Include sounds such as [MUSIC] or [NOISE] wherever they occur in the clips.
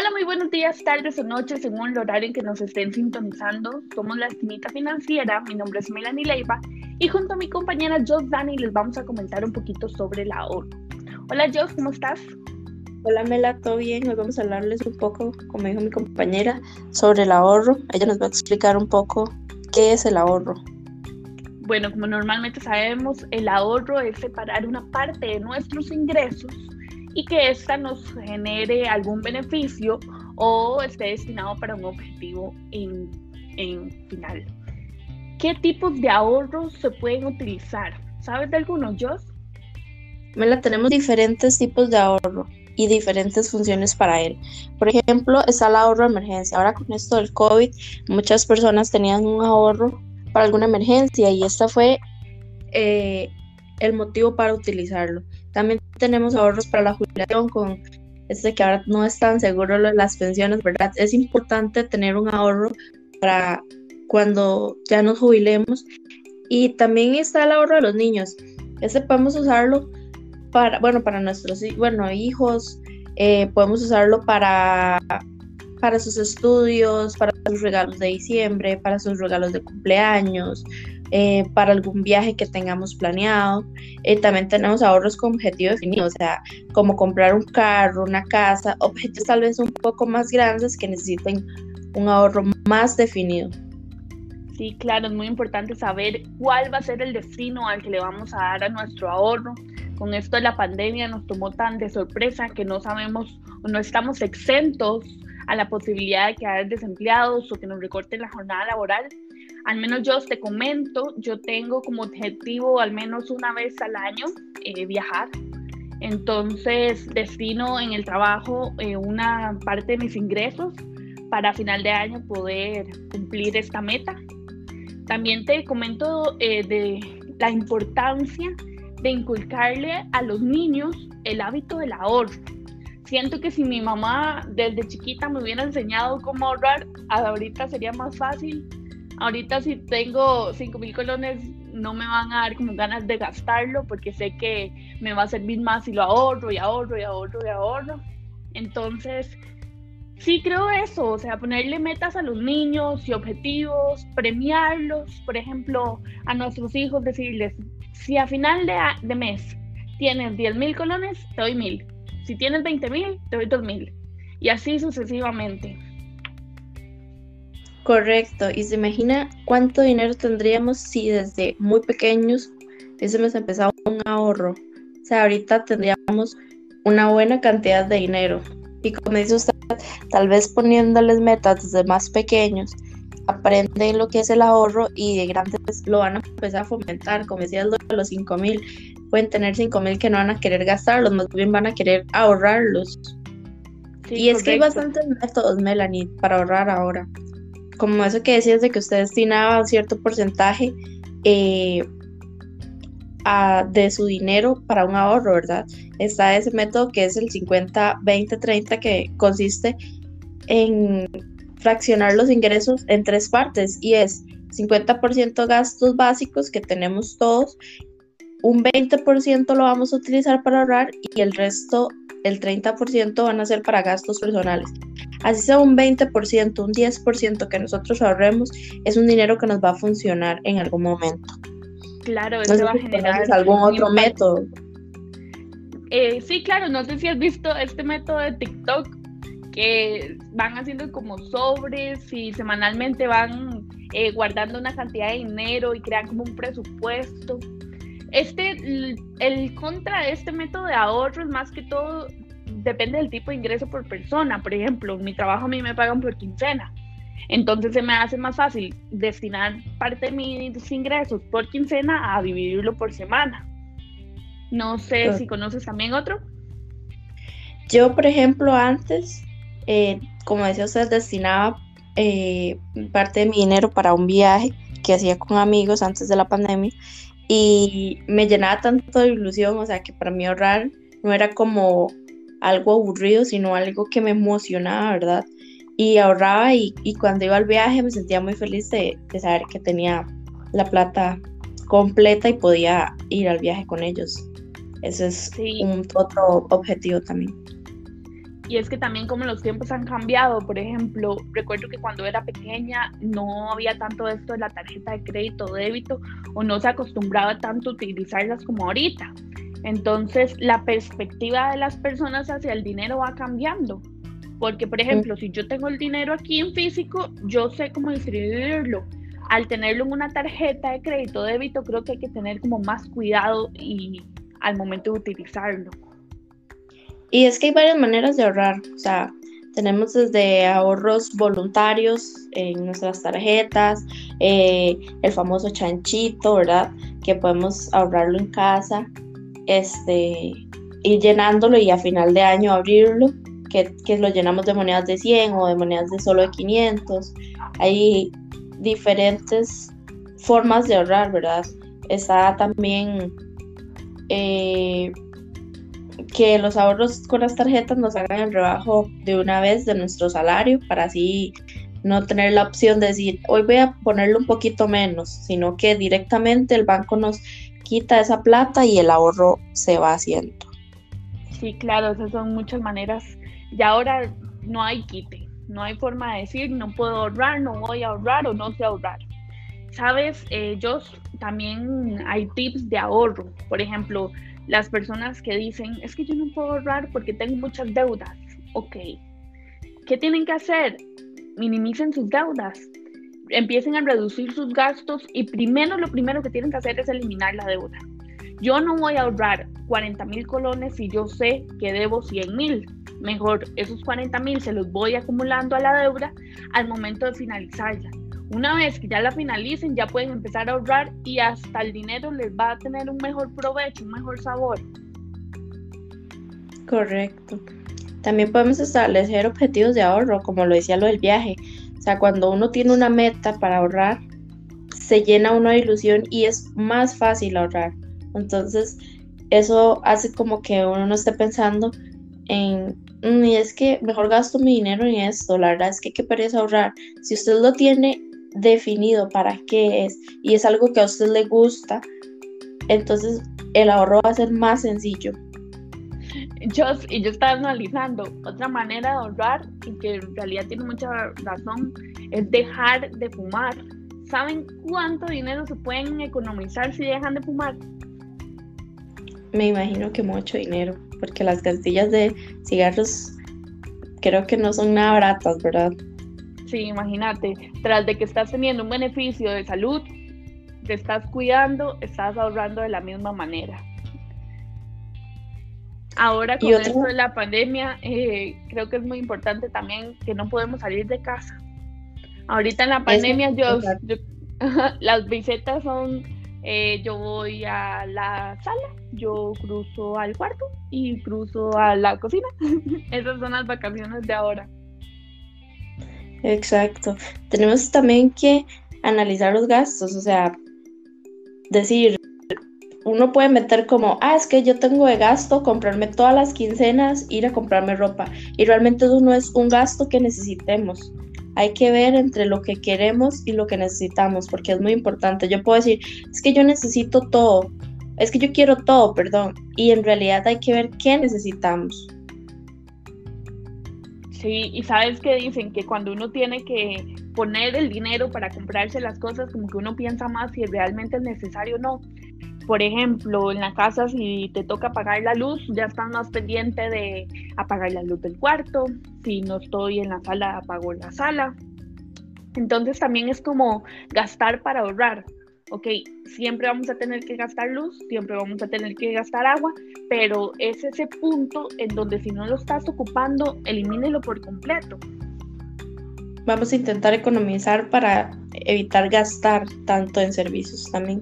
Hola, muy buenos días, tardes o noches, según el horario en que nos estén sintonizando. Somos la Esquinita Financiera, mi nombre es Melanie Leiva y junto a mi compañera Jos Dani les vamos a comentar un poquito sobre el ahorro. Hola Jos, ¿cómo estás? Hola Mela, ¿todo bien? Hoy vamos a hablarles un poco, como dijo mi compañera, sobre el ahorro. Ella nos va a explicar un poco qué es el ahorro. Bueno, como normalmente sabemos, el ahorro es separar una parte de nuestros ingresos y que ésta nos genere algún beneficio o esté destinado para un objetivo en, final. ¿Qué tipos de ahorros se pueden utilizar? ¿Sabes de algunos, Jos? Mela, tenemos diferentes tipos de ahorro y diferentes funciones para él. Por ejemplo, está el ahorro de emergencia. Ahora con esto del COVID, muchas personas tenían un ahorro para alguna emergencia y esta fue eh, el motivo para utilizarlo. También tenemos ahorros para la jubilación con este que ahora no es tan seguro las pensiones, ¿verdad? Es importante tener un ahorro para cuando ya nos jubilemos. Y también está el ahorro de los niños. Este podemos usarlo para, bueno, para nuestros bueno, hijos, eh, podemos usarlo para, para sus estudios, para sus regalos de diciembre, para sus regalos de cumpleaños, eh, para algún viaje que tengamos planeado. Eh, también tenemos ahorros con objetivos definidos, o sea, como comprar un carro, una casa, objetos tal vez un poco más grandes que necesiten un ahorro más definido. Sí, claro, es muy importante saber cuál va a ser el destino al que le vamos a dar a nuestro ahorro. Con esto de la pandemia nos tomó tan de sorpresa que no sabemos o no estamos exentos a la posibilidad de quedar desempleados o que nos recorten la jornada laboral al menos yo te comento, yo tengo como objetivo al menos una vez al año eh, viajar. Entonces destino en el trabajo eh, una parte de mis ingresos para final de año poder cumplir esta meta. También te comento eh, de la importancia de inculcarle a los niños el hábito del ahorro. Siento que si mi mamá desde chiquita me hubiera enseñado cómo ahorrar, ahorita sería más fácil ahorita si tengo 5 mil colones no me van a dar como ganas de gastarlo porque sé que me va a servir más si lo ahorro y ahorro y ahorro y ahorro. Entonces, sí creo eso, o sea, ponerle metas a los niños y objetivos, premiarlos, por ejemplo, a nuestros hijos, decirles, si a final de, de mes tienes 10 mil colones, te doy mil. Si tienes 20 mil, te doy 2 mil. Y así sucesivamente. Correcto, y se imagina cuánto dinero tendríamos si desde muy pequeños hubiésemos empezado un ahorro. O sea, ahorita tendríamos una buena cantidad de dinero. Y como dice usted, tal vez poniéndoles metas desde más pequeños, aprenden lo que es el ahorro y de grandes lo van a empezar a fomentar. Como decía de los 5 mil, pueden tener 5 mil que no van a querer gastarlos, más bien van a querer ahorrarlos. y es que hay bastantes métodos, Melanie, para ahorrar ahora como eso que decías de que usted destinaba cierto porcentaje eh, de su dinero para un ahorro, ¿verdad? Está ese método que es el 50-20-30 que consiste en fraccionar los ingresos en tres partes y es 50% gastos básicos que tenemos todos, un 20% lo vamos a utilizar para ahorrar y el resto, el 30% van a ser para gastos personales así sea un 20%, un 10% que nosotros ahorremos, es un dinero que nos va a funcionar en algún momento. Claro, eso va a generar algún otro método. Eh, sí, claro, no sé si has visto este método de TikTok que van haciendo como sobres y semanalmente van eh, guardando una cantidad de dinero y crean como un presupuesto. Este, el contra de este método de ahorro es más que todo depende del tipo de ingreso por persona. Por ejemplo, mi trabajo a mí me pagan por quincena. Entonces se me hace más fácil destinar parte de mis ingresos por quincena a dividirlo por semana. No sé si conoces también otro. Yo, por ejemplo, antes, eh, como decía usted, destinaba eh, parte de mi dinero para un viaje que hacía con amigos antes de la pandemia y me llenaba tanto de ilusión, o sea que para mí ahorrar no era como algo aburrido, sino algo que me emocionaba, ¿verdad? Y ahorraba y, cuando iba al viaje me sentía muy feliz de, saber que tenía la plata completa y podía ir al viaje con ellos. Ese es un otro objetivo también. Y es que también como los tiempos han cambiado, por ejemplo, recuerdo que cuando era pequeña no había tanto esto de la tarjeta de crédito o débito o no se acostumbraba tanto a utilizarlas como ahorita. Entonces la perspectiva de las personas hacia el dinero va cambiando. Porque, por ejemplo, si yo tengo el dinero aquí en físico, yo sé cómo distribuirlo. Al tenerlo en una tarjeta de crédito o débito, creo que hay que tener como más cuidado y al momento de utilizarlo. Y es que hay varias maneras de ahorrar, o sea, tenemos desde ahorros voluntarios en nuestras tarjetas, eh, el famoso chanchito, ¿verdad? Que podemos ahorrarlo en casa, este, ir llenándolo y a final de año abrirlo, que, que lo llenamos de monedas de 100 o de monedas de solo de 500. Hay diferentes formas de ahorrar, ¿verdad? Está también eh, que los ahorros con las tarjetas nos hagan el rebajo de una vez de nuestro salario para así no tener la opción de decir hoy voy a ponerle un poquito menos, sino que directamente el banco nos quita esa plata y el ahorro se va haciendo. Sí, claro, esas son muchas maneras. Y ahora no hay quite, no hay forma de decir no puedo ahorrar, no voy a ahorrar o no sé ahorrar. Sabes, ellos eh, también hay tips de ahorro. Por ejemplo, las personas que dicen, es que yo no puedo ahorrar porque tengo muchas deudas. Ok. ¿Qué tienen que hacer? Minimicen sus deudas. Empiecen a reducir sus gastos y primero lo primero que tienen que hacer es eliminar la deuda. Yo no voy a ahorrar 40 mil colones si yo sé que debo 100 mil. Mejor esos 40 mil se los voy acumulando a la deuda al momento de finalizarla. Una vez que ya la finalicen, ya pueden empezar a ahorrar y hasta el dinero les va a tener un mejor provecho, un mejor sabor. Correcto. También podemos establecer objetivos de ahorro, como lo decía lo del viaje. O sea, cuando uno tiene una meta para ahorrar, se llena uno de ilusión y es más fácil ahorrar. Entonces, eso hace como que uno no esté pensando en, mm, y es que mejor gasto mi dinero en esto. La verdad es que qué pereza ahorrar. Si usted lo tiene definido para qué es y es algo que a usted le gusta, entonces el ahorro va a ser más sencillo. Yo, y yo estaba analizando otra manera de ahorrar y que en realidad tiene mucha razón, es dejar de fumar. ¿Saben cuánto dinero se pueden economizar si dejan de fumar? Me imagino que mucho dinero, porque las castillas de cigarros creo que no son nada baratas, ¿verdad? Sí, imagínate, tras de que estás teniendo un beneficio de salud, te estás cuidando, estás ahorrando de la misma manera. Ahora con esto de la pandemia, eh, creo que es muy importante también que no podemos salir de casa. Ahorita en la pandemia, yo, [LAUGHS] las visitas son, eh, yo voy a la sala, yo cruzo al cuarto y cruzo a la cocina. [LAUGHS] Esas son las vacaciones de ahora. Exacto. Tenemos también que analizar los gastos, o sea, decir, uno puede meter como, ah, es que yo tengo de gasto comprarme todas las quincenas, ir a comprarme ropa. Y realmente eso no es un gasto que necesitemos. Hay que ver entre lo que queremos y lo que necesitamos, porque es muy importante. Yo puedo decir, es que yo necesito todo, es que yo quiero todo, perdón. Y en realidad hay que ver qué necesitamos. Sí, y sabes que dicen que cuando uno tiene que poner el dinero para comprarse las cosas, como que uno piensa más si realmente es necesario o no. Por ejemplo, en la casa si te toca apagar la luz, ya estás más pendiente de apagar la luz del cuarto. Si no estoy en la sala, apago la sala. Entonces también es como gastar para ahorrar ok, siempre vamos a tener que gastar luz, siempre vamos a tener que gastar agua, pero es ese punto en donde si no lo estás ocupando, elimínelo por completo. Vamos a intentar economizar para evitar gastar tanto en servicios también.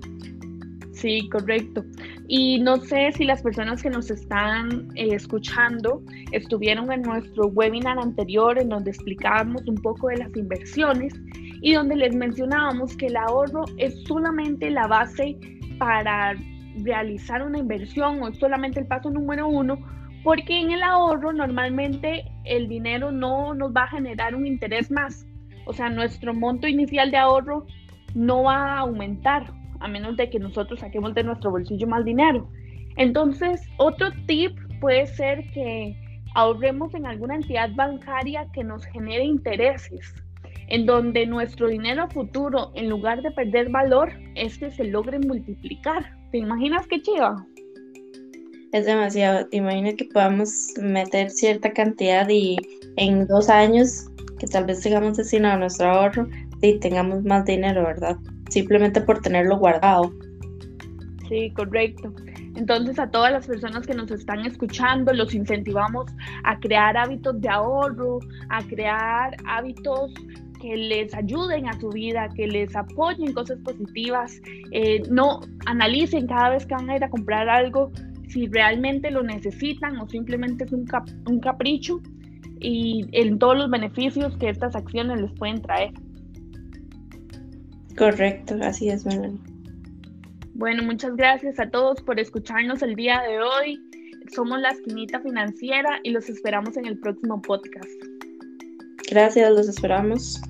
Sí, correcto. Y no sé si las personas que nos están eh, escuchando estuvieron en nuestro webinar anterior en donde explicábamos un poco de las inversiones y donde les mencionábamos que el ahorro es solamente la base para realizar una inversión o es solamente el paso número uno, porque en el ahorro normalmente el dinero no nos va a generar un interés más. O sea, nuestro monto inicial de ahorro no va a aumentar a menos de que nosotros saquemos de nuestro bolsillo más dinero. Entonces, otro tip puede ser que ahorremos en alguna entidad bancaria que nos genere intereses, en donde nuestro dinero futuro, en lugar de perder valor, este se logre multiplicar. ¿Te imaginas qué chiva? Es demasiado. Imagina que podamos meter cierta cantidad y en dos años que tal vez tengamos destinado nuestro ahorro y tengamos más dinero, ¿verdad? Simplemente por tenerlo guardado. Sí, correcto. Entonces a todas las personas que nos están escuchando, los incentivamos a crear hábitos de ahorro, a crear hábitos que les ayuden a su vida, que les apoyen cosas positivas. Eh, no analicen cada vez que van a ir a comprar algo si realmente lo necesitan o simplemente es un, un capricho y en todos los beneficios que estas acciones les pueden traer. Correcto, así es, Melanie. Bueno, muchas gracias a todos por escucharnos el día de hoy. Somos la esquinita financiera y los esperamos en el próximo podcast. Gracias, los esperamos.